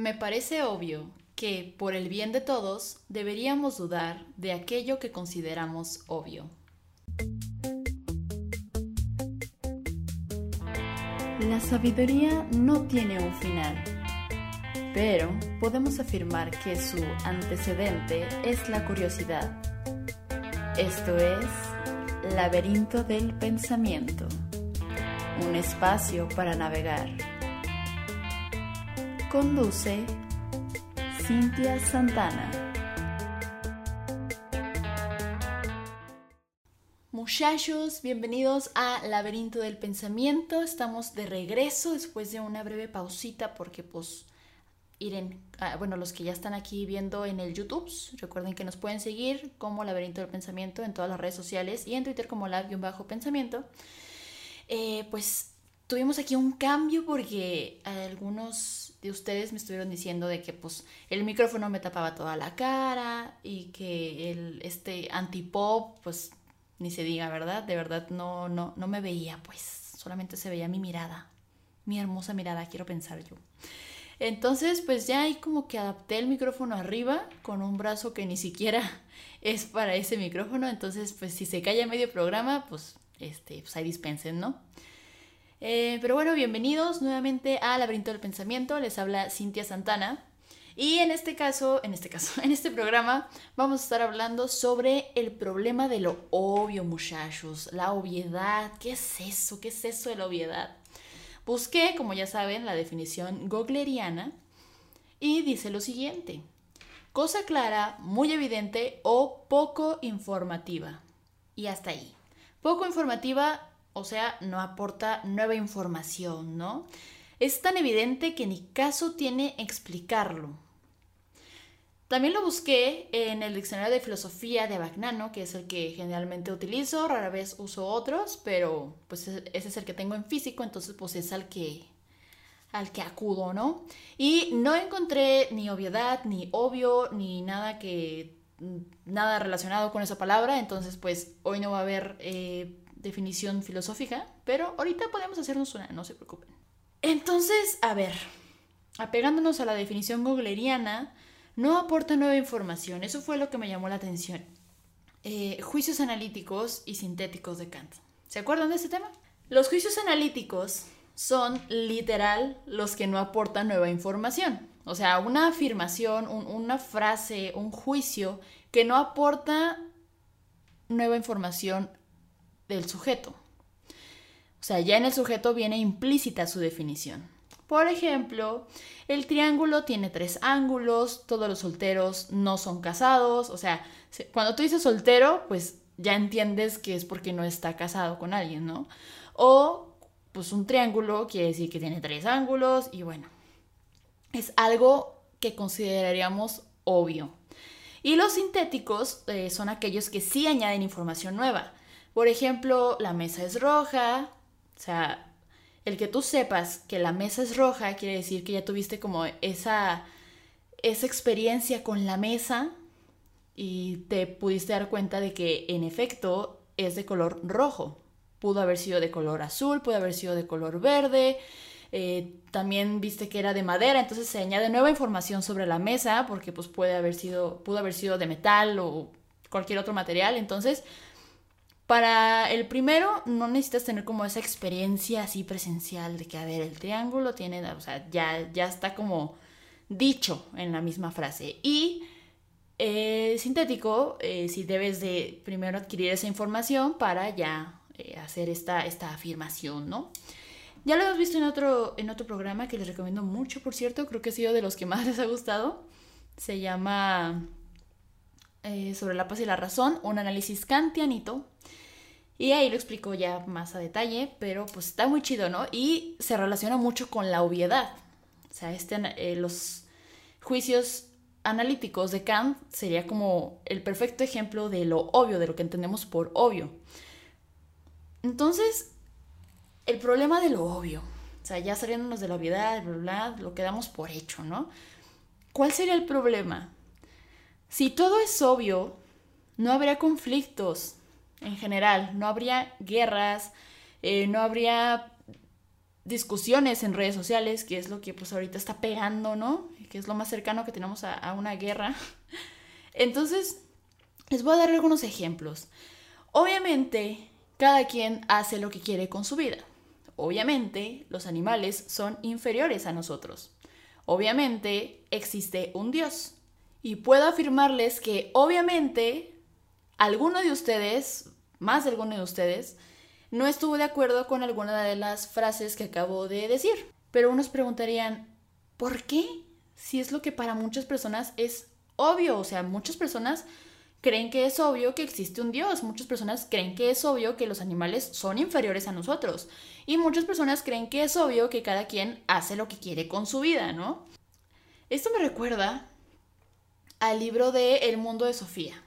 Me parece obvio que, por el bien de todos, deberíamos dudar de aquello que consideramos obvio. La sabiduría no tiene un final, pero podemos afirmar que su antecedente es la curiosidad. Esto es Laberinto del Pensamiento, un espacio para navegar. Conduce Cintia Santana. Muchachos, bienvenidos a Laberinto del Pensamiento. Estamos de regreso después de una breve pausita porque pues Iren, ah, bueno, los que ya están aquí viendo en el YouTube, recuerden que nos pueden seguir como Laberinto del Pensamiento en todas las redes sociales y en Twitter como Lab-Pensamiento. Eh, pues tuvimos aquí un cambio porque algunos de ustedes me estuvieron diciendo de que pues el micrófono me tapaba toda la cara y que el, este antipop pues ni se diga, ¿verdad? De verdad no, no, no me veía pues, solamente se veía mi mirada, mi hermosa mirada, quiero pensar yo. Entonces pues ya ahí como que adapté el micrófono arriba con un brazo que ni siquiera es para ese micrófono, entonces pues si se cae a medio programa pues este, pues ahí dispensen, ¿no? Eh, pero bueno, bienvenidos nuevamente a Laberinto del Pensamiento. Les habla Cintia Santana. Y en este caso, en este caso, en este programa, vamos a estar hablando sobre el problema de lo obvio, muchachos. La obviedad. ¿Qué es eso? ¿Qué es eso de la obviedad? Busqué, como ya saben, la definición gogleriana y dice lo siguiente. Cosa clara, muy evidente o poco informativa. Y hasta ahí. Poco informativa o sea, no aporta nueva información, ¿no? Es tan evidente que ni caso tiene explicarlo. También lo busqué en el diccionario de filosofía de Abagnano, que es el que generalmente utilizo, rara vez uso otros, pero pues ese es el que tengo en físico, entonces pues es al que al que acudo, ¿no? Y no encontré ni obviedad, ni obvio, ni nada que nada relacionado con esa palabra, entonces pues hoy no va a haber eh, definición filosófica, pero ahorita podemos hacernos una, no se preocupen. Entonces, a ver, apegándonos a la definición googleriana, no aporta nueva información, eso fue lo que me llamó la atención. Eh, juicios analíticos y sintéticos de Kant. ¿Se acuerdan de ese tema? Los juicios analíticos son literal los que no aportan nueva información. O sea, una afirmación, una frase, un juicio que no aporta nueva información del sujeto. O sea, ya en el sujeto viene implícita su definición. Por ejemplo, el triángulo tiene tres ángulos, todos los solteros no son casados, o sea, cuando tú dices soltero, pues ya entiendes que es porque no está casado con alguien, ¿no? O, pues un triángulo quiere decir que tiene tres ángulos y bueno, es algo que consideraríamos obvio. Y los sintéticos eh, son aquellos que sí añaden información nueva. Por ejemplo, la mesa es roja, o sea, el que tú sepas que la mesa es roja quiere decir que ya tuviste como esa, esa experiencia con la mesa y te pudiste dar cuenta de que en efecto es de color rojo. Pudo haber sido de color azul, pudo haber sido de color verde. Eh, también viste que era de madera, entonces se añade nueva información sobre la mesa porque pues puede haber sido, pudo haber sido de metal o cualquier otro material. Entonces para el primero no necesitas tener como esa experiencia así presencial de que, a ver, el triángulo tiene, o sea, ya, ya está como dicho en la misma frase. Y eh, sintético, eh, si debes de primero adquirir esa información para ya eh, hacer esta, esta afirmación, ¿no? Ya lo hemos visto en otro, en otro programa que les recomiendo mucho, por cierto, creo que ha sido de los que más les ha gustado. Se llama Sobre la paz y la razón, un análisis kantianito y ahí lo explico ya más a detalle, pero pues está muy chido, ¿no? Y se relaciona mucho con la obviedad. O sea, este, eh, los juicios analíticos de Kant sería como el perfecto ejemplo de lo obvio, de lo que entendemos por obvio. Entonces, el problema de lo obvio, o sea, ya saliéndonos de la obviedad, bla, bla, lo quedamos por hecho, ¿no? ¿Cuál sería el problema? Si todo es obvio, no habría conflictos, en general. No habría guerras, eh, no habría discusiones en redes sociales, que es lo que pues ahorita está pegando, ¿no? que es lo más cercano que tenemos a, a una guerra. Entonces, les voy a dar algunos ejemplos. Obviamente, cada quien hace lo que quiere con su vida. Obviamente, los animales son inferiores a nosotros. Obviamente, existe un Dios. Y puedo afirmarles que obviamente alguno de ustedes, más de alguno de ustedes, no estuvo de acuerdo con alguna de las frases que acabo de decir. Pero unos preguntarían, ¿por qué? Si es lo que para muchas personas es obvio, o sea, muchas personas creen que es obvio que existe un Dios, muchas personas creen que es obvio que los animales son inferiores a nosotros y muchas personas creen que es obvio que cada quien hace lo que quiere con su vida, ¿no? Esto me recuerda al libro de El mundo de Sofía,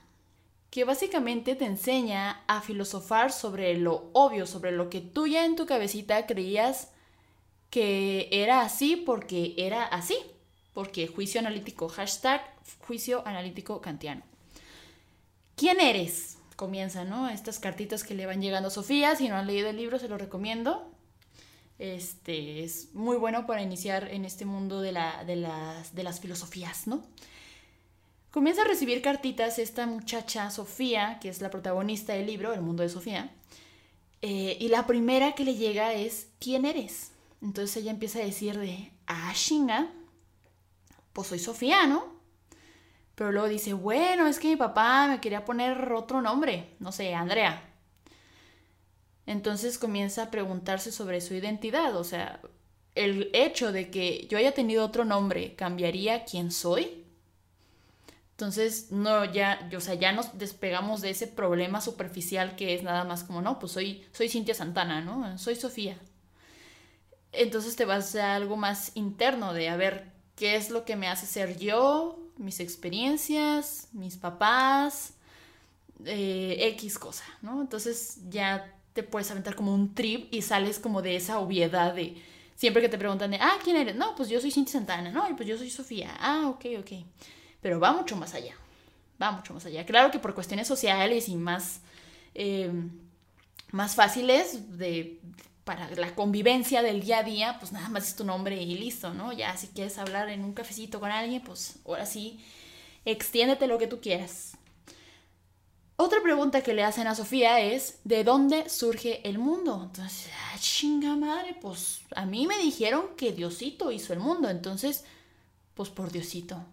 que básicamente te enseña a filosofar sobre lo obvio, sobre lo que tú ya en tu cabecita creías que era así porque era así, porque juicio analítico, hashtag juicio analítico kantiano. ¿Quién eres? Comienza, ¿no? Estas cartitas que le van llegando a Sofía, si no han leído el libro se lo recomiendo. Este es muy bueno para iniciar en este mundo de, la, de, las, de las filosofías, ¿no? Comienza a recibir cartitas esta muchacha Sofía, que es la protagonista del libro, El mundo de Sofía, eh, y la primera que le llega es ¿quién eres? Entonces ella empieza a decir de, ah, chinga, pues soy Sofía, ¿no? Pero luego dice, bueno, es que mi papá me quería poner otro nombre, no sé, Andrea. Entonces comienza a preguntarse sobre su identidad, o sea, el hecho de que yo haya tenido otro nombre cambiaría quién soy. Entonces, no, ya, o sea, ya nos despegamos de ese problema superficial que es nada más como, no, pues soy, soy Cintia Santana, ¿no? Soy Sofía. Entonces te vas a algo más interno de, a ver, ¿qué es lo que me hace ser yo? Mis experiencias, mis papás, eh, X cosa, ¿no? Entonces ya te puedes aventar como un trip y sales como de esa obviedad de, siempre que te preguntan de, ah, ¿quién eres? No, pues yo soy Cintia Santana, no, pues yo soy Sofía, ah, ok, ok pero va mucho más allá, va mucho más allá. Claro que por cuestiones sociales y más, eh, más fáciles de, para la convivencia del día a día, pues nada más es tu nombre y listo, ¿no? Ya si quieres hablar en un cafecito con alguien, pues ahora sí, extiéndete lo que tú quieras. Otra pregunta que le hacen a Sofía es, ¿de dónde surge el mundo? Entonces, ah, chinga madre, pues a mí me dijeron que Diosito hizo el mundo, entonces, pues por Diosito.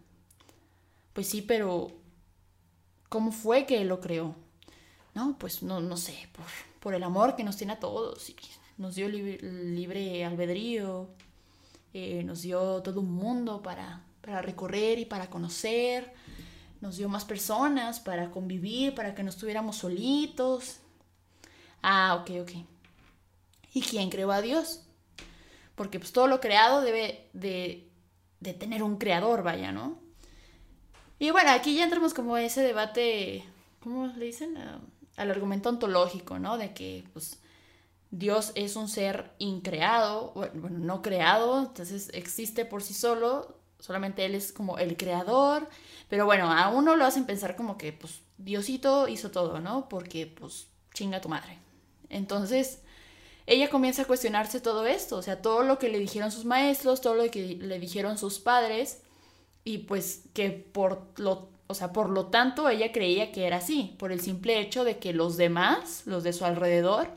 Pues sí, pero ¿cómo fue que lo creó? No, pues no, no sé, por, por el amor que nos tiene a todos y nos dio libre, albedrío, eh, nos dio todo un mundo para, para recorrer y para conocer, nos dio más personas para convivir, para que no estuviéramos solitos. Ah, ok, ok. ¿Y quién creó a Dios? Porque pues todo lo creado debe de, de tener un creador, vaya, ¿no? Y bueno, aquí ya entramos como a ese debate, ¿cómo le dicen? al argumento ontológico, ¿no? De que pues Dios es un ser increado, bueno, no creado, entonces existe por sí solo, solamente Él es como el creador, pero bueno, a uno lo hacen pensar como que pues Diosito hizo todo, ¿no? Porque pues chinga tu madre. Entonces, ella comienza a cuestionarse todo esto, o sea, todo lo que le dijeron sus maestros, todo lo que le dijeron sus padres, y pues que por lo, o sea, por lo tanto ella creía que era así, por el simple hecho de que los demás, los de su alrededor,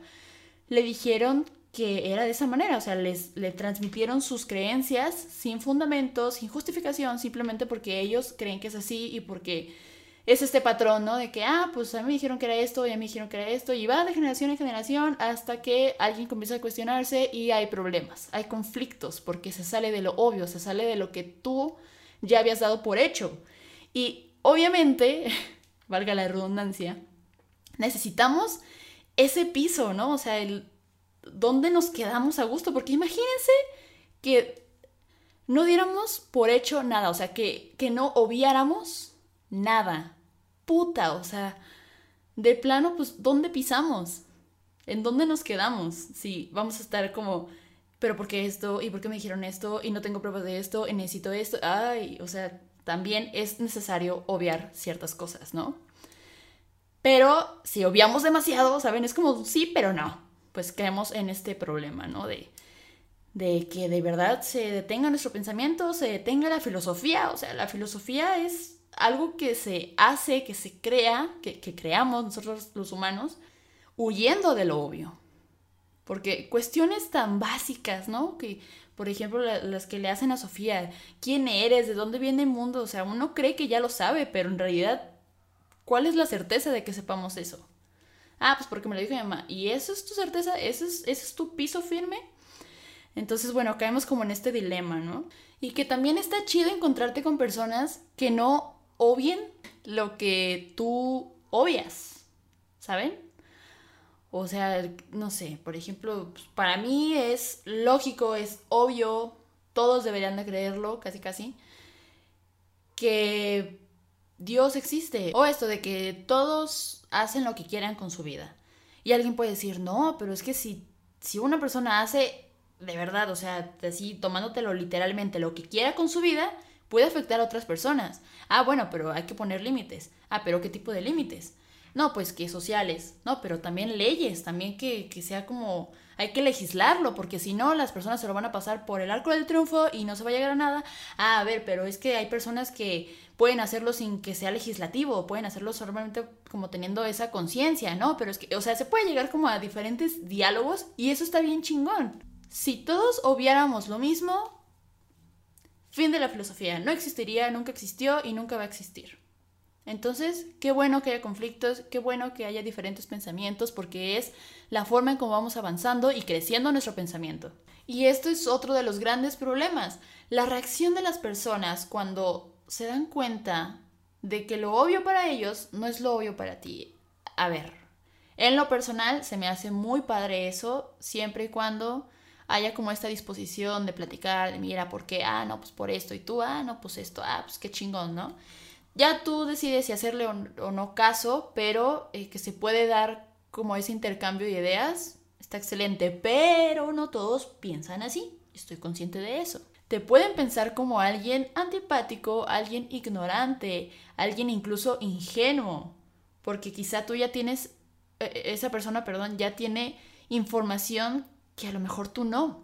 le dijeron que era de esa manera, o sea, les, le transmitieron sus creencias sin fundamentos, sin justificación, simplemente porque ellos creen que es así y porque es este patrón, ¿no? De que, ah, pues a mí me dijeron que era esto y a mí me dijeron que era esto y va de generación en generación hasta que alguien comienza a cuestionarse y hay problemas, hay conflictos porque se sale de lo obvio, se sale de lo que tú ya habías dado por hecho. Y obviamente, valga la redundancia, necesitamos ese piso, ¿no? O sea, el dónde nos quedamos a gusto, porque imagínense que no diéramos por hecho nada, o sea, que, que no obviáramos nada. Puta, o sea, de plano, pues, ¿dónde pisamos? ¿En dónde nos quedamos? Si vamos a estar como pero ¿por qué esto? ¿Y por qué me dijeron esto? Y no tengo pruebas de esto, y necesito esto. Ay, o sea, también es necesario obviar ciertas cosas, ¿no? Pero si obviamos demasiado, ¿saben? Es como sí, pero no. Pues creemos en este problema, ¿no? De, de que de verdad se detenga nuestro pensamiento, se detenga la filosofía. O sea, la filosofía es algo que se hace, que se crea, que, creamos nosotros los humanos, huyendo de lo obvio. Porque cuestiones tan básicas, ¿no? Que, por ejemplo, las que le hacen a Sofía, ¿quién eres? ¿De dónde viene el mundo? O sea, uno cree que ya lo sabe, pero en realidad, ¿cuál es la certeza de que sepamos eso? Ah, pues porque me lo dijo mi mamá. ¿Y eso es tu certeza? ¿Eso es, ¿Ese es tu piso firme? Entonces, bueno, caemos como en este dilema, ¿no? Y que también está chido encontrarte con personas que no obvien lo que tú obvias, ¿saben? O sea, no sé, por ejemplo, pues, para mí es lógico, es obvio, todos deberían de creerlo, casi casi, que Dios existe. O esto de que todos hacen lo que quieran con su vida. Y alguien puede decir, no, pero es que si, si una persona hace de verdad, o sea, así tomándotelo literalmente, lo que quiera con su vida, puede afectar a otras personas. Ah, bueno, pero hay que poner límites. Ah, pero ¿qué tipo de límites? No, pues que sociales, no, pero también leyes, también que, que sea como, hay que legislarlo, porque si no, las personas se lo van a pasar por el arco del triunfo y no se va a llegar a nada. Ah, a ver, pero es que hay personas que pueden hacerlo sin que sea legislativo, pueden hacerlo solamente como teniendo esa conciencia, ¿no? Pero es que, o sea, se puede llegar como a diferentes diálogos y eso está bien chingón. Si todos obviáramos lo mismo, fin de la filosofía, no existiría, nunca existió y nunca va a existir. Entonces, qué bueno que haya conflictos, qué bueno que haya diferentes pensamientos, porque es la forma en cómo vamos avanzando y creciendo nuestro pensamiento. Y esto es otro de los grandes problemas, la reacción de las personas cuando se dan cuenta de que lo obvio para ellos no es lo obvio para ti. A ver, en lo personal se me hace muy padre eso, siempre y cuando haya como esta disposición de platicar, de mira, ¿por qué? Ah, no, pues por esto, y tú, ah, no, pues esto, ah, pues qué chingón, ¿no? Ya tú decides si hacerle o, no caso, pero eh, que se puede dar como ese intercambio de ideas, está excelente, pero no todos piensan así, estoy consciente de eso. Te pueden pensar como alguien antipático, alguien ignorante, alguien incluso ingenuo, porque quizá tú ya tienes, e, e, esa persona, perdón, ya tiene información que a lo mejor tú no.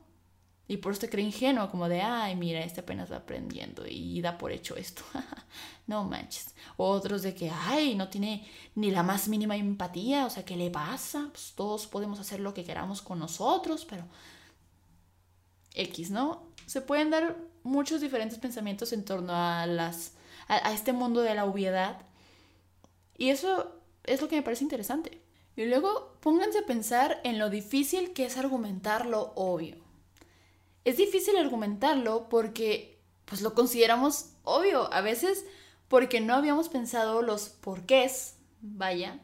Y por eso te cree ingenuo, como de, ay, mira, este apenas va aprendiendo y da por hecho esto. no manches. Otros de que, ay, no tiene ni la más mínima empatía, o sea, ¿qué le pasa? Pues todos podemos hacer lo que queramos con nosotros, pero X, ¿no? Se pueden dar muchos diferentes pensamientos en torno a las a este mundo de la obviedad. Y eso es lo que me parece interesante. Y luego pónganse a pensar en lo difícil que es argumentar lo obvio. Es difícil argumentarlo porque pues lo consideramos obvio, a veces porque no habíamos pensado los porqués, vaya,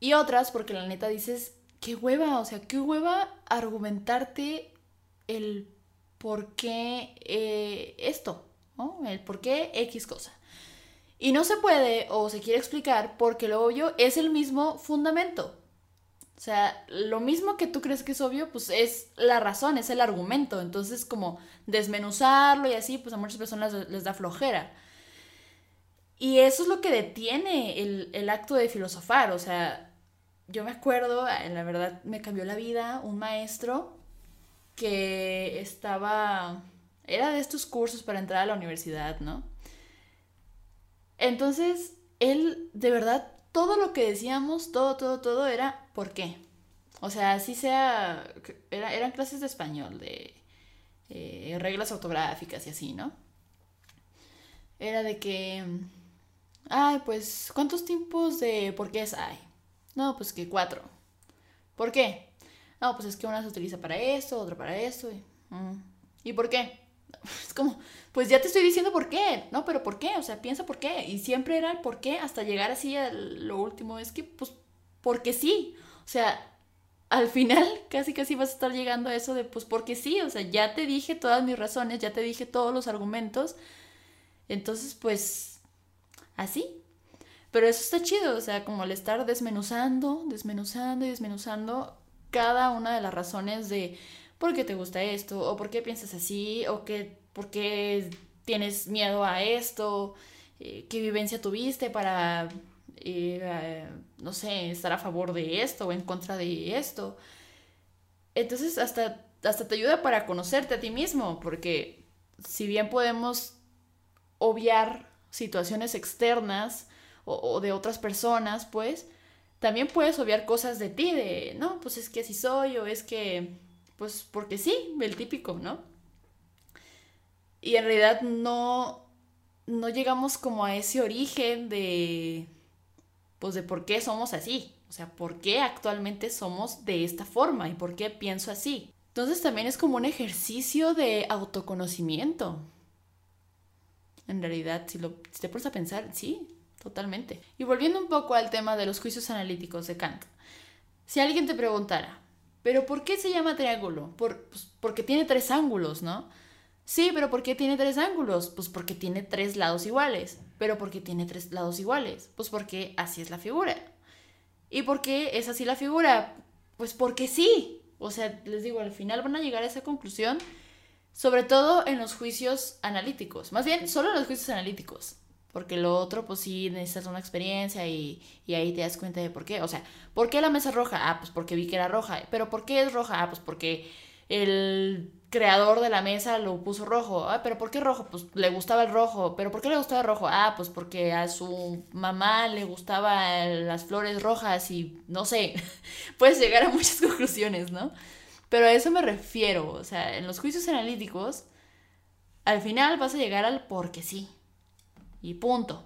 y otras porque la neta dices, qué hueva, o sea, qué hueva argumentarte el por qué eh, esto, ¿no? El por qué X cosa. Y no se puede o se quiere explicar porque lo obvio es el mismo fundamento. O sea, lo mismo que tú crees que es obvio, pues es la razón, es el argumento. Entonces, como desmenuzarlo y así, pues a muchas personas les da flojera. Y eso es lo que detiene el, acto de filosofar. O sea, yo me acuerdo, eh, la verdad me cambió la vida, un maestro que estaba, era de estos cursos para entrar a la universidad, ¿no? Entonces, él de verdad todo lo que decíamos, todo, todo, todo era ¿por qué? O sea, así sea, eran clases de español, de eh, reglas ortográficas y así, ¿no? Era de que, ay, pues, ¿cuántos tipos de por qué hay? No, pues que cuatro. ¿Por qué? No, pues es que una se utiliza para esto, otra para esto. ¿Y, mm, ¿y por qué? Es como, pues ya te estoy diciendo por qué, ¿no? Pero ¿por qué? O sea, piensa por qué. Y siempre era el por qué hasta llegar así a lo último. Es que, pues, porque sí. O sea, al final casi casi vas a estar llegando a eso de, pues, porque sí. O sea, ya te dije todas mis razones, ya te dije todos los argumentos. Entonces, pues, así. Pero eso está chido, o sea, como el estar desmenuzando, desmenuzando y desmenuzando cada una de las razones de por qué te gusta esto, o por qué piensas así, o que, por qué tienes miedo a esto, eh, qué vivencia tuviste para, eh, no sé, estar a favor de esto o en contra de esto. Entonces hasta hasta te ayuda para conocerte a ti mismo, porque si bien podemos obviar situaciones externas o, de otras personas, pues también puedes obviar cosas de ti, de, no, pues es que así soy, o es que, pues porque sí, el típico, ¿no? Y en realidad no, no llegamos como a ese origen de, pues de por qué somos así, o sea, por qué actualmente somos de esta forma y por qué pienso así. Entonces también es como un ejercicio de autoconocimiento. En realidad, si, lo, si te pones a pensar, sí, totalmente. Y volviendo un poco al tema de los juicios analíticos de Kant. Si alguien te preguntara, ¿pero por qué se llama triángulo? Por, pues, porque tiene tres ángulos, ¿no? Sí, pero ¿por qué tiene tres ángulos? Pues porque tiene tres lados iguales. ¿Pero por qué tiene tres lados iguales? Pues porque así es la figura. ¿Y por qué es así la figura? Pues porque sí. O sea, les digo, al final van a llegar a esa conclusión, sobre todo en los juicios analíticos, más bien solo en los juicios analíticos, porque lo otro, pues sí, necesitas una experiencia y, y ahí te das cuenta de por qué. O sea, ¿por qué la mesa roja? Ah, pues porque vi que era roja. ¿Pero por qué es roja? Ah, pues porque el creador de la mesa lo puso rojo. Ah, pero ¿por qué rojo? Pues le gustaba el rojo. ¿Pero por qué le gustaba el rojo? Ah, pues porque a su mamá le gustaban las flores rojas y no sé. Puedes llegar a muchas conclusiones, ¿no? Pero a eso me refiero. O sea, en los juicios analíticos, al final vas a llegar al porque sí. Y punto.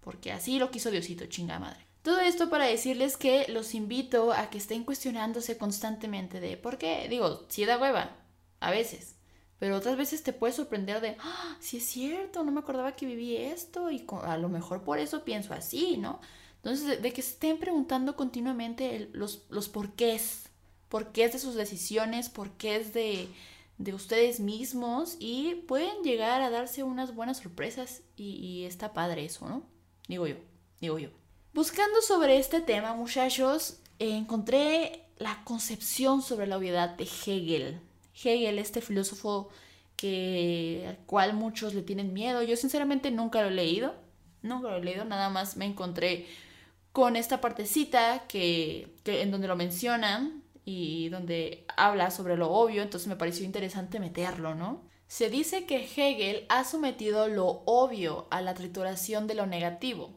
Porque así lo quiso Diosito, chinga madre. Todo esto para decirles que los invito a que estén cuestionándose constantemente de por qué. Digo, si da hueva, a veces. Pero otras veces te puedes sorprender de, ah, sí es cierto, no me acordaba que viví esto y a lo mejor por eso pienso así, ¿no? Entonces, de, que estén preguntando continuamente los, los porqués, porqués de sus decisiones, porqués de, de ustedes mismos y pueden llegar a darse unas buenas sorpresas y, está padre eso, ¿no? Digo yo, digo yo. Buscando sobre este tema, muchachos, encontré la concepción sobre la obviedad de Hegel. Hegel, este filósofo que, al cual muchos le tienen miedo. Yo sinceramente nunca lo he leído, nunca lo he leído, nada más me encontré con esta partecita que, en donde lo mencionan y donde habla sobre lo obvio, entonces me pareció interesante meterlo, ¿no? Se dice que Hegel ha sometido lo obvio a la trituración de lo negativo,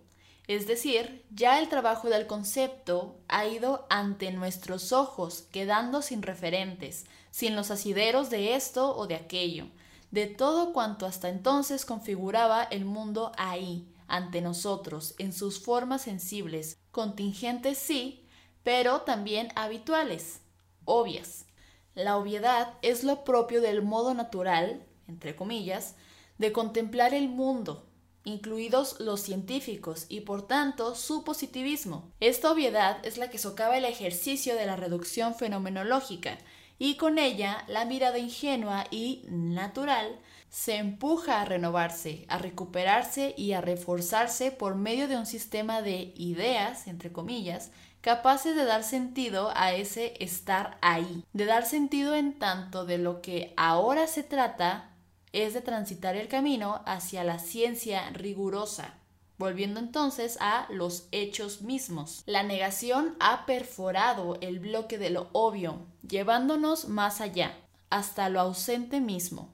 es decir, ya el trabajo del concepto ha ido ante nuestros ojos, quedando sin referentes, sin los asideros de esto o de aquello, de todo cuanto hasta entonces configuraba el mundo ahí, ante nosotros, en sus formas sensibles, contingentes sí, pero también habituales, obvias. La obviedad es lo propio del modo natural, entre comillas, de contemplar el mundo, incluidos los científicos, y por tanto su positivismo. Esta obviedad es la que socava el ejercicio de la reducción fenomenológica, y con ella la mirada ingenua y natural se empuja a renovarse, a recuperarse y a reforzarse por medio de un sistema de ideas, entre comillas, capaces de dar sentido a ese estar ahí, de dar sentido en tanto de lo que ahora se trata es de transitar el camino hacia la ciencia rigurosa, Volviendo entonces a los hechos mismos. La negación ha perforado el bloque de lo obvio, llevándonos más allá, hasta lo ausente mismo.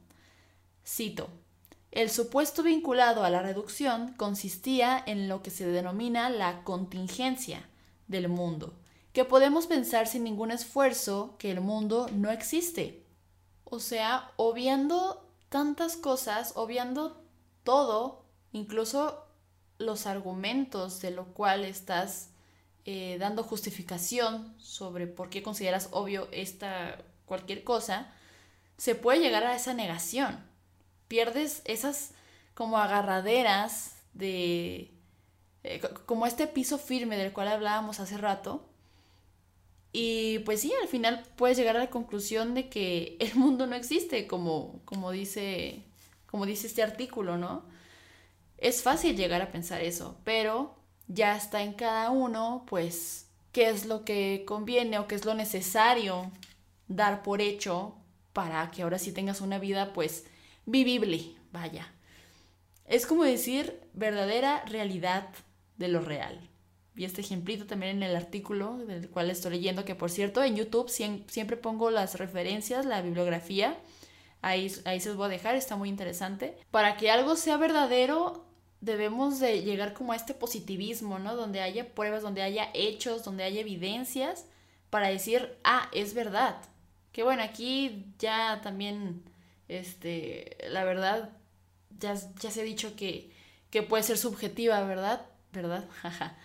Cito. El supuesto vinculado a la reducción consistía en lo que se denomina la contingencia del mundo, que podemos pensar sin ningún esfuerzo que el mundo no existe. O sea, obviando tantas cosas, obviando todo, incluso los argumentos de lo cual estás eh, dando justificación sobre por qué consideras obvio esta cualquier cosa, se puede llegar a esa negación. Pierdes esas como agarraderas de... Eh, como este piso firme del cual hablábamos hace rato. Y pues sí, al final puedes llegar a la conclusión de que el mundo no existe, como, como, dice, como dice este artículo, ¿no? Es fácil llegar a pensar eso, pero ya está en cada uno, pues, qué es lo que conviene o qué es lo necesario dar por hecho para que ahora sí tengas una vida, pues, vivible, vaya. Es como decir verdadera realidad de lo real. vi este ejemplito también en el artículo del cual estoy leyendo, que por cierto en YouTube siempre pongo las referencias, la bibliografía, ahí, ahí se los voy a dejar, está muy interesante. Para que algo sea verdadero, debemos de llegar como a este positivismo, ¿no? Donde haya pruebas, donde haya hechos, donde haya evidencias para decir, ah, es verdad. Que bueno, aquí ya también, este, la verdad, ya, ya se ha dicho que, que puede ser subjetiva, ¿verdad? ¿Verdad?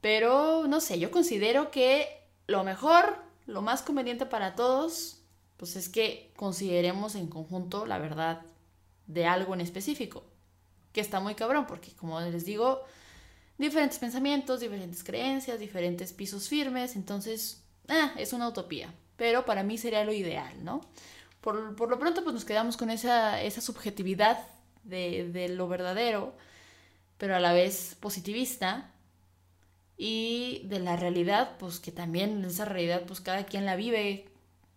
Pero, no sé, yo considero que lo mejor, lo más conveniente para todos, pues es que consideremos en conjunto la verdad de algo en específico que está muy cabrón, porque como les digo, diferentes pensamientos, diferentes creencias, diferentes pisos firmes, entonces, ah, es una utopía, pero para mí sería lo ideal, ¿no? Por, lo pronto, pues nos quedamos con esa, esa subjetividad de lo verdadero, pero a la vez positivista, y de la realidad, pues que también esa realidad, pues cada quien la vive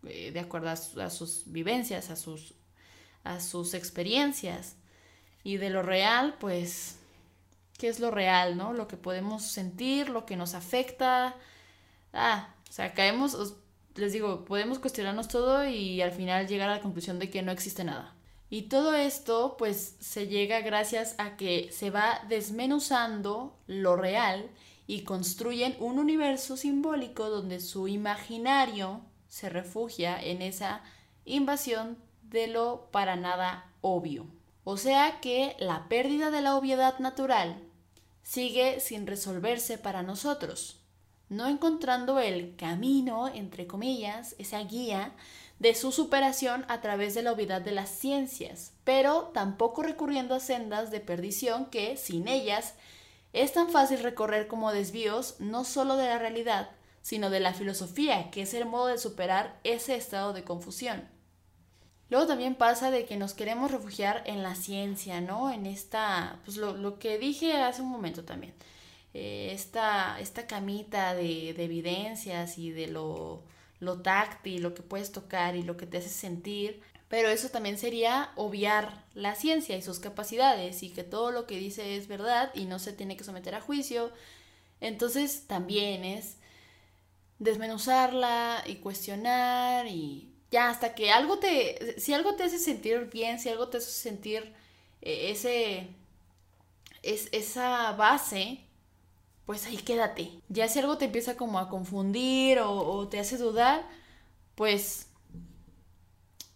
eh, de acuerdo a, a, sus vivencias, a sus, a sus experiencias. Y de lo real, pues, ¿qué es lo real, no? Lo que podemos sentir, lo que nos afecta. Ah, o sea, caemos, les digo, podemos cuestionarnos todo y al final llegar a la conclusión de que no existe nada. Y todo esto, pues, se llega gracias a que se va desmenuzando lo real y construyen un universo simbólico donde su imaginario se refugia en esa invasión de lo para nada obvio. O sea que la pérdida de la obviedad natural sigue sin resolverse para nosotros, no encontrando el camino, entre comillas, esa guía de su superación a través de la obviedad de las ciencias, pero tampoco recurriendo a sendas de perdición que, sin ellas, es tan fácil recorrer como desvíos no solo de la realidad, sino de la filosofía, que es el modo de superar ese estado de confusión. Luego también pasa de que nos queremos refugiar en la ciencia, ¿no? En esta, pues lo, que dije hace un momento también, eh, esta, esta camita de, evidencias y de lo, lo táctil, lo que puedes tocar y lo que te hace sentir, pero eso también sería obviar la ciencia y sus capacidades y que todo lo que dice es verdad y no se tiene que someter a juicio. Entonces también es desmenuzarla y cuestionar y ya hasta que algo te, si algo te hace sentir bien, si algo te hace sentir eh, ese, es, esa base, pues ahí quédate. Ya si algo te empieza como a confundir o, te hace dudar, pues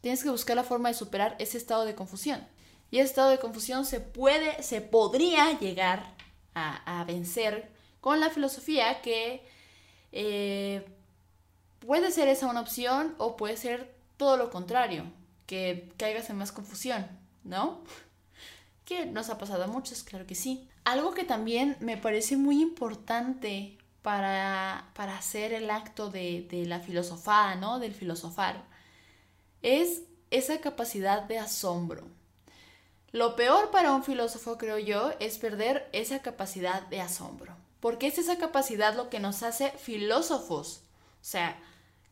tienes que buscar la forma de superar ese estado de confusión. Y ese estado de confusión se puede, se podría llegar a, a vencer con la filosofía que eh, puede ser esa una opción o puede ser todo lo contrario, que caigas en más confusión, ¿no? Que nos ha pasado a muchos, claro que sí. Algo que también me parece muy importante para, para hacer el acto de, de la filosofada, ¿no? Del filosofar, es esa capacidad de asombro. Lo peor para un filósofo, creo yo, es perder esa capacidad de asombro. Porque es esa capacidad lo que nos hace filósofos. O sea,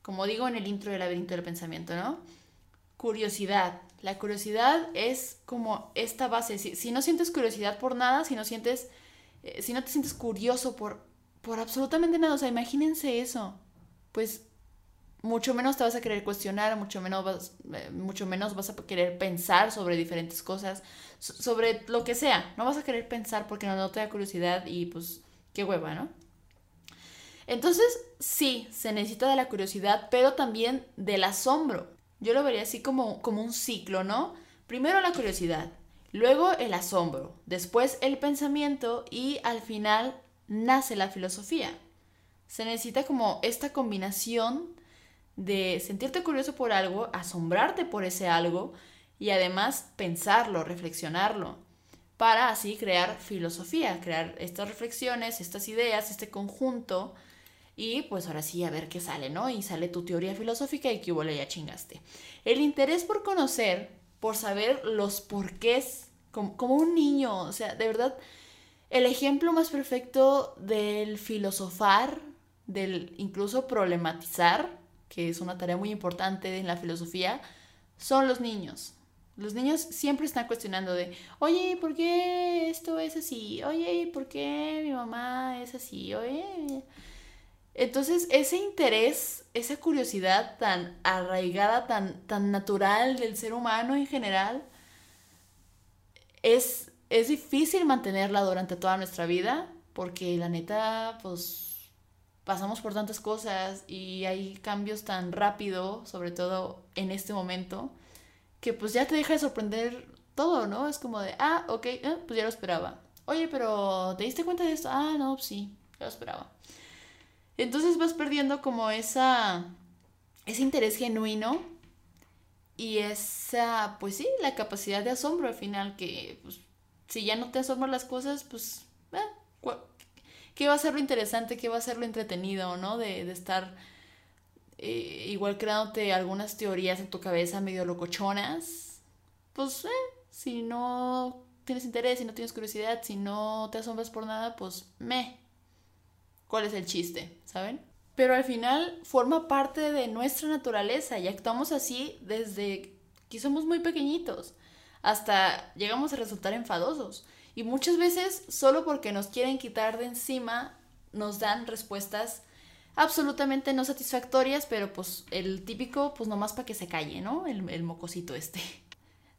como digo en el intro del laberinto del pensamiento, ¿no? Curiosidad. La curiosidad es como esta base. Si, no sientes curiosidad por nada, si no sientes, eh, si no te sientes curioso por, por absolutamente nada, o sea, imagínense eso. Pues mucho menos te vas a querer cuestionar, mucho menos vas, eh, mucho menos vas a querer pensar sobre diferentes cosas, sobre lo que sea. No vas a querer pensar porque no, no te da curiosidad y pues qué hueva, ¿no? Entonces, sí, se necesita de la curiosidad, pero también del asombro. Yo lo vería así como, como un ciclo, ¿no? Primero la curiosidad, luego el asombro, después el pensamiento y al final nace la filosofía. Se necesita como esta combinación de sentirte curioso por algo, asombrarte por ese algo y además pensarlo, reflexionarlo, para así crear filosofía, crear estas reflexiones, estas ideas, este conjunto y pues ahora sí, a ver qué sale, ¿no? Y sale tu teoría filosófica y que hubo ya chingaste. El interés por conocer, por saber los porqués, como, como un niño, o sea, de verdad, el ejemplo más perfecto del filosofar, del incluso problematizar, que es una tarea muy importante en la filosofía, son los niños. Los niños siempre están cuestionando de, oye, ¿por qué esto es así? Oye, ¿por qué mi mamá es así? Oye. Entonces, ese interés, esa curiosidad tan arraigada, tan, tan natural del ser humano en general, es, es difícil mantenerla durante toda nuestra vida, porque la neta, pues pasamos por tantas cosas y hay cambios tan rápido, sobre todo en este momento, que pues ya te deja de sorprender todo, ¿no? Es como de, ah, ok, eh, pues ya lo esperaba. Oye, pero ¿te diste cuenta de esto? Ah, no, pues sí, ya lo esperaba. Entonces vas perdiendo como esa, ese interés genuino y esa, pues sí, la capacidad de asombro al final, que pues, si ya no te asombran las cosas, pues, eh, ¿qué va a ser lo interesante? ¿Qué va a ser lo entretenido, ¿no? De, de estar eh, igual creándote algunas teorías en tu cabeza medio locochonas. Pues, eh, si no tienes interés, si no tienes curiosidad, si no te asombras por nada, pues, me. ¿Cuál es el chiste? ¿Saben? pero al final forma parte de nuestra naturaleza y actuamos así desde que somos muy pequeñitos hasta llegamos a resultar enfadosos. Y muchas veces solo porque nos quieren quitar de encima nos dan respuestas absolutamente no satisfactorias, pero pues el típico, pues nomás para que se calle, ¿no? El, el mocosito este.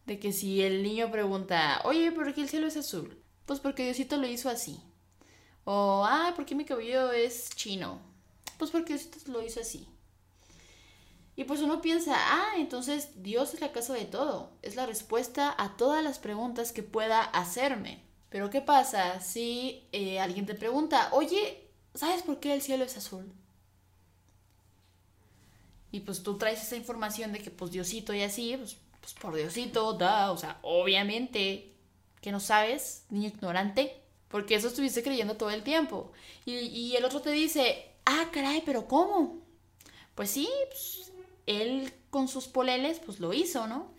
De que si el niño pregunta, oye, ¿por qué el cielo es azul? Pues porque Diosito lo hizo así. O, ah, ¿por qué mi cabello es chino? Pues porque Dios lo hizo así. Y pues uno piensa, ah, entonces Dios es la causa de todo, es la respuesta a todas las preguntas que pueda hacerme. Pero ¿qué pasa si eh, alguien te pregunta, oye, ¿sabes por qué el cielo es azul? Y pues tú traes esa información de que pues Diosito y así, pues, pues por Diosito, da, o sea, obviamente que no sabes, niño ignorante, porque eso estuviste creyendo todo el tiempo. Y, y el otro te dice, ah, caray, pero ¿cómo? Pues sí, pues, él con sus poleles, pues lo hizo, ¿no?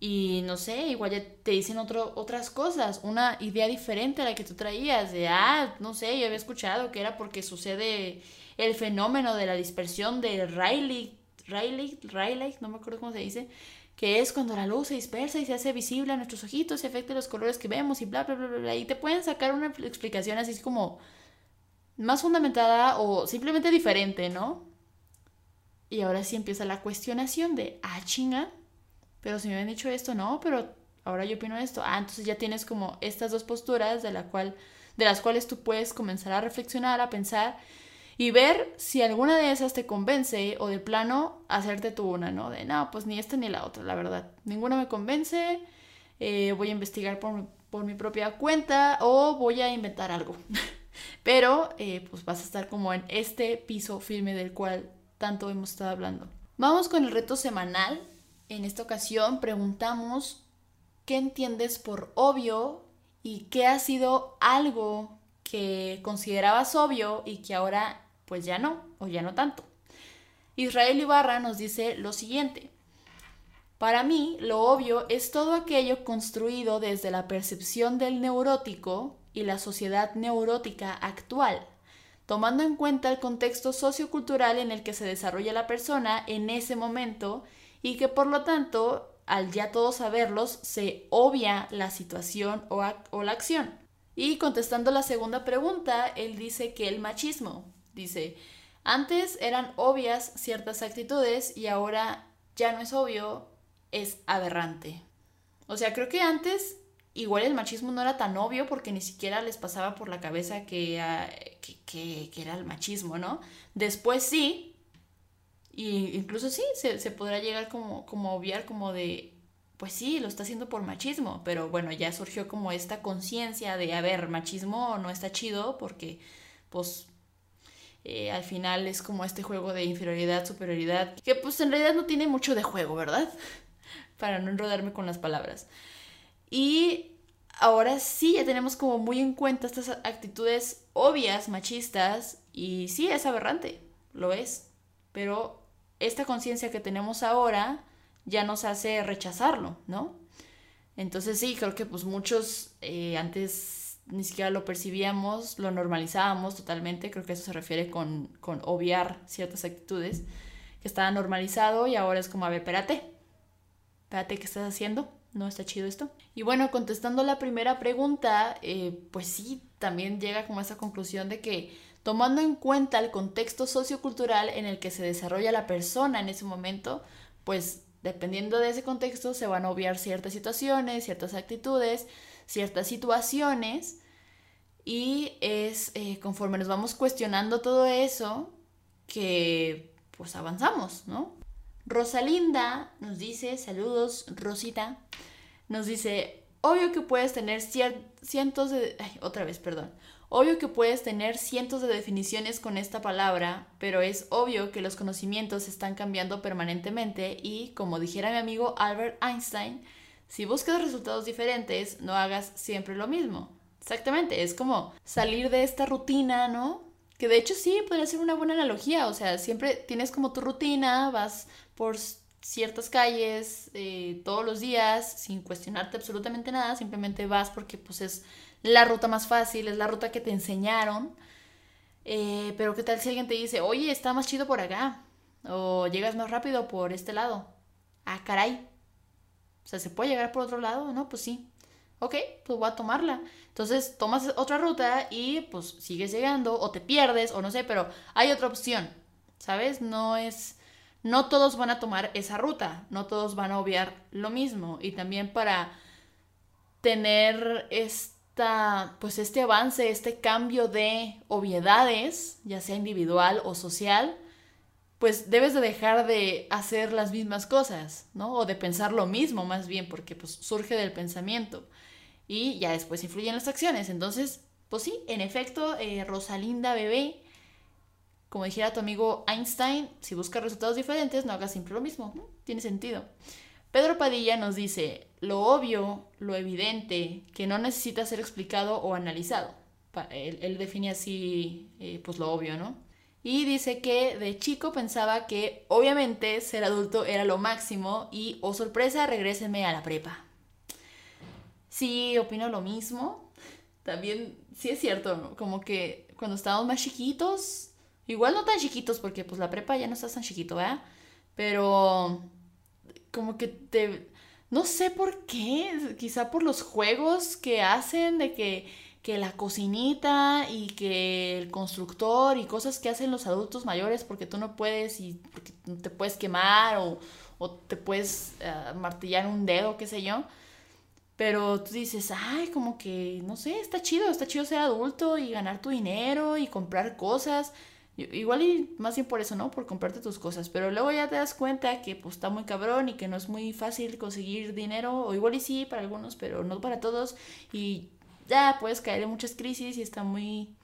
Y no sé, igual ya te dicen otro, otras cosas, una idea diferente a la que tú traías, de, ah, no sé, yo había escuchado que era porque sucede el fenómeno de la dispersión de Rayleigh, Rayleigh, Rayleigh, no me acuerdo cómo se dice, que es cuando la luz se dispersa y se hace visible a nuestros ojitos y afecta los colores que vemos y bla, bla, bla, bla, bla. Y te pueden sacar una explicación así como más fundamentada o simplemente diferente, ¿no? Y ahora sí empieza la cuestionación de, ah, chinga, pero si me habían dicho esto, no, pero ahora yo opino esto. Ah, entonces ya tienes como estas dos posturas de, la cual, de las cuales tú puedes comenzar a reflexionar, a pensar y ver si alguna de esas te convence o de plano hacerte tú una, ¿no? De, no, pues ni esta ni la otra, la verdad. Ninguna me convence, eh, voy a investigar por, por mi propia cuenta o voy a inventar algo. Pero eh, pues vas a estar como en este piso firme del cual tanto hemos estado hablando. Vamos con el reto semanal. En esta ocasión preguntamos qué entiendes por obvio y qué ha sido algo que considerabas obvio y que ahora pues ya no o ya no tanto. Israel Ibarra nos dice lo siguiente. Para mí, lo obvio es todo aquello construido desde la percepción del neurótico y la sociedad neurótica actual, tomando en cuenta el contexto sociocultural en el que se desarrolla la persona en ese momento y que por lo tanto, al ya todos saberlos, se obvia la situación o, o la acción. Y contestando la segunda pregunta, él dice que el machismo, dice, antes eran obvias ciertas actitudes y ahora ya no es obvio, es aberrante. O sea, creo que antes igual el machismo no era tan obvio porque ni siquiera les pasaba por la cabeza que, ah, que, era el machismo, ¿no? Después sí, y incluso sí, se, se podrá llegar como, como a obviar como de, pues sí, lo está haciendo por machismo, pero bueno, ya surgió como esta conciencia de, a ver, machismo no está chido porque, pues, eh, al final es como este juego de inferioridad, superioridad, que pues en realidad no tiene mucho de juego, ¿verdad? Para no enrodarme con las palabras. Y ahora sí ya tenemos como muy en cuenta estas actitudes obvias, machistas, y sí, es aberrante, lo es. Pero esta conciencia que tenemos ahora ya nos hace rechazarlo, ¿no? Entonces sí, creo que pues muchos eh, antes ni siquiera lo percibíamos, lo normalizábamos totalmente, creo que eso se refiere con, con obviar ciertas actitudes, que estaba normalizado y ahora es como, a ver, espérate, espérate, ¿qué estás haciendo? no está chido esto. Y bueno, contestando la primera pregunta, eh, pues sí, también llega como a esa conclusión de que tomando en cuenta el contexto sociocultural en el que se desarrolla la persona en ese momento, pues dependiendo de ese contexto se van a obviar ciertas situaciones, ciertas actitudes, ciertas situaciones y es eh, conforme nos vamos cuestionando todo eso que pues avanzamos, ¿no? Rosalinda nos dice, saludos, Rosita, nos dice, obvio que puedes tener cientos de... otra vez, perdón. Obvio que puedes tener cientos de definiciones con esta palabra, pero es obvio que los conocimientos están cambiando permanentemente y, como dijera mi amigo Albert Einstein, si buscas resultados diferentes, no hagas siempre lo mismo. Exactamente, es como salir de esta rutina, ¿no? Que de hecho sí, podría ser una buena analogía, o sea, siempre tienes como tu rutina, vas por ciertas calles eh, todos los días sin cuestionarte absolutamente nada, simplemente vas porque pues es la ruta más fácil, es la ruta que te enseñaron. Eh, pero qué tal si alguien te dice, oye, está más chido por acá, o llegas más rápido por este lado. Ah, caray. O sea, ¿se puede llegar por otro lado? No, pues sí. Ok, pues voy a tomarla. Entonces tomas otra ruta y pues sigues llegando o te pierdes o no sé, pero hay otra opción, ¿sabes? No es no todos van a tomar esa ruta, no todos van a obviar lo mismo y también para tener esta, pues este avance, este cambio de obviedades, ya sea individual o social, pues debes de dejar de hacer las mismas cosas, ¿no? O de pensar lo mismo más bien, porque pues surge del pensamiento y ya después influyen las acciones. Entonces, pues sí, en efecto, eh, Rosalinda Bebé como dijera tu amigo Einstein, si buscas resultados diferentes, no hagas siempre lo mismo. Tiene sentido. Pedro Padilla nos dice, lo obvio, lo evidente, que no necesita ser explicado o analizado. Él, define así, eh, pues lo obvio, ¿no? Y dice que de chico pensaba que obviamente ser adulto era lo máximo y, oh sorpresa, regrésenme a la prepa. Sí, opino lo mismo. También, sí es cierto, como que cuando estábamos más chiquitos, Igual no tan chiquitos porque pues la prepa ya no estás tan chiquito, ¿verdad? Pero como que te... No sé por qué, quizá por los juegos que hacen de que, que la cocinita y que el constructor y cosas que hacen los adultos mayores porque tú no puedes y porque te puedes quemar o, o te puedes uh, martillar un dedo, qué sé yo. Pero tú dices, ay, como que, no sé, está chido, está chido ser adulto y ganar tu dinero y comprar cosas. Igual y más bien por eso, ¿no? Por comprarte tus cosas. Pero luego ya te das cuenta que pues está muy cabrón y que no es muy fácil conseguir dinero. O igual y sí para algunos, pero no para todos. Y ya puedes caer en muchas crisis y está muy...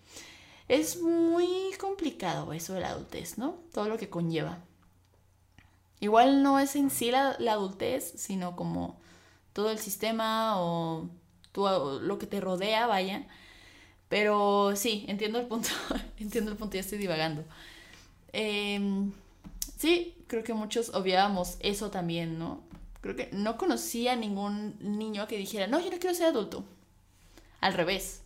Es muy complicado eso de la adultez, ¿no? Todo lo que conlleva. Igual no es en sí la, adultez, sino como todo el sistema o lo que te rodea, vaya pero sí, entiendo el punto, entiendo el punto, ya estoy divagando. Em, sí, creo que muchos obviábamos eso también, ¿no? Creo que no conocía a ningún niño que dijera, no, yo no quiero ser adulto. Al revés.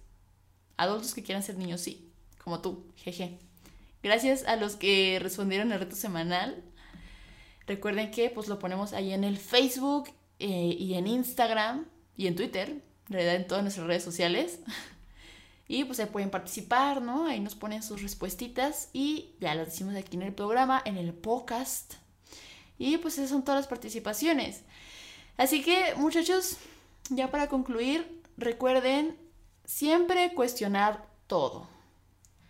Adultos que quieran ser niños, sí, como tú, jeje. Gracias a los que respondieron el reto semanal. Recuerden que pues lo ponemos ahí en el Facebook eh, y en Instagram y en Twitter, en realidad en todas nuestras redes sociales. Y pues ahí pueden participar, ¿no? Ahí nos ponen sus respuestitas y ya las decimos aquí en el programa, en el podcast. Y pues esas son todas las participaciones. Así que muchachos, ya para concluir, recuerden siempre cuestionar todo.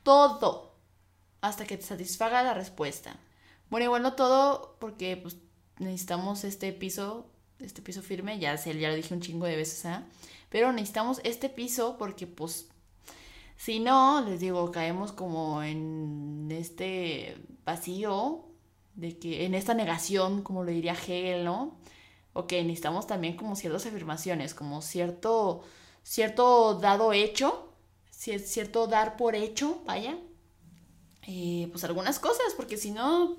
Todo. Hasta que te satisfaga la respuesta. Bueno, igual no todo porque pues necesitamos este piso, este piso firme, ya, sé, ya lo dije un chingo de veces, ¿ah? Pero necesitamos este piso porque pues si no, les digo, caemos como en este vacío, de que, en esta negación, como lo diría Hegel, ¿no? Ok, necesitamos también como ciertas afirmaciones, como cierto, cierto dado hecho, cierto dar por hecho, vaya. Eh, pues algunas cosas, porque si no,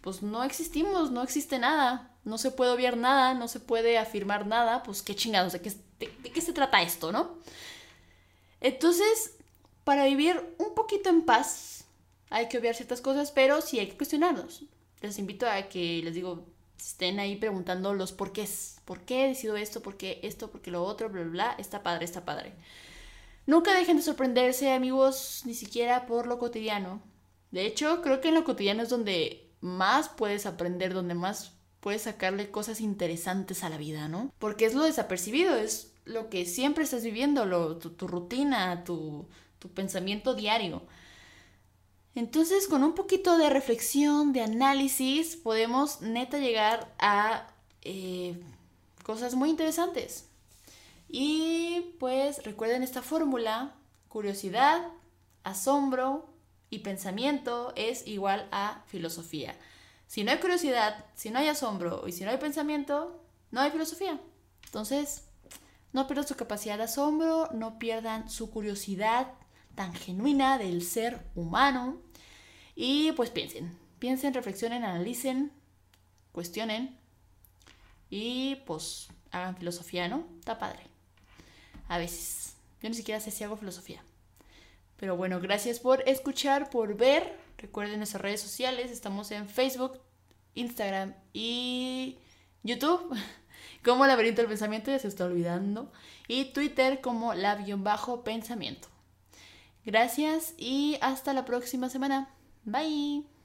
pues no existimos, no existe nada, no se puede obviar nada, no se puede afirmar nada, pues qué chingados, ¿de qué, de qué se trata esto, no? Entonces, para vivir un poquito en paz hay que obviar ciertas cosas, pero sí hay que cuestionarnos. Les invito a que, les digo, estén ahí preguntando los porqués. ¿Por qué he decidido esto? ¿Por qué esto? ¿Por qué lo otro? Bla, bla, bla. Está padre, está padre. Nunca dejen de sorprenderse, amigos, ni siquiera por lo cotidiano. De hecho, creo que en lo cotidiano es donde más puedes aprender, donde más puedes sacarle cosas interesantes a la vida, ¿no? Porque es lo desapercibido, es lo que siempre estás viviendo, tu, rutina, tu, pensamiento diario. Entonces, con un poquito de reflexión, de análisis, podemos neta llegar a eh, cosas muy interesantes. Y pues recuerden esta fórmula, curiosidad, asombro y pensamiento es igual a filosofía. Si no hay curiosidad, si no hay asombro y si no hay pensamiento, no hay filosofía. Entonces, no pierdan su capacidad de asombro, no pierdan su curiosidad tan genuina del ser humano. Y pues piensen, piensen, reflexionen, analicen, cuestionen y pues hagan filosofía, ¿no? Está padre. A veces. Yo ni siquiera sé si hago filosofía. Pero bueno, gracias por escuchar, por ver. Recuerden nuestras redes sociales. Estamos en Facebook, Instagram y YouTube como Laberinto del Pensamiento, ya se está olvidando. Y Twitter como la-pensamiento. Gracias y hasta la próxima semana. Bye.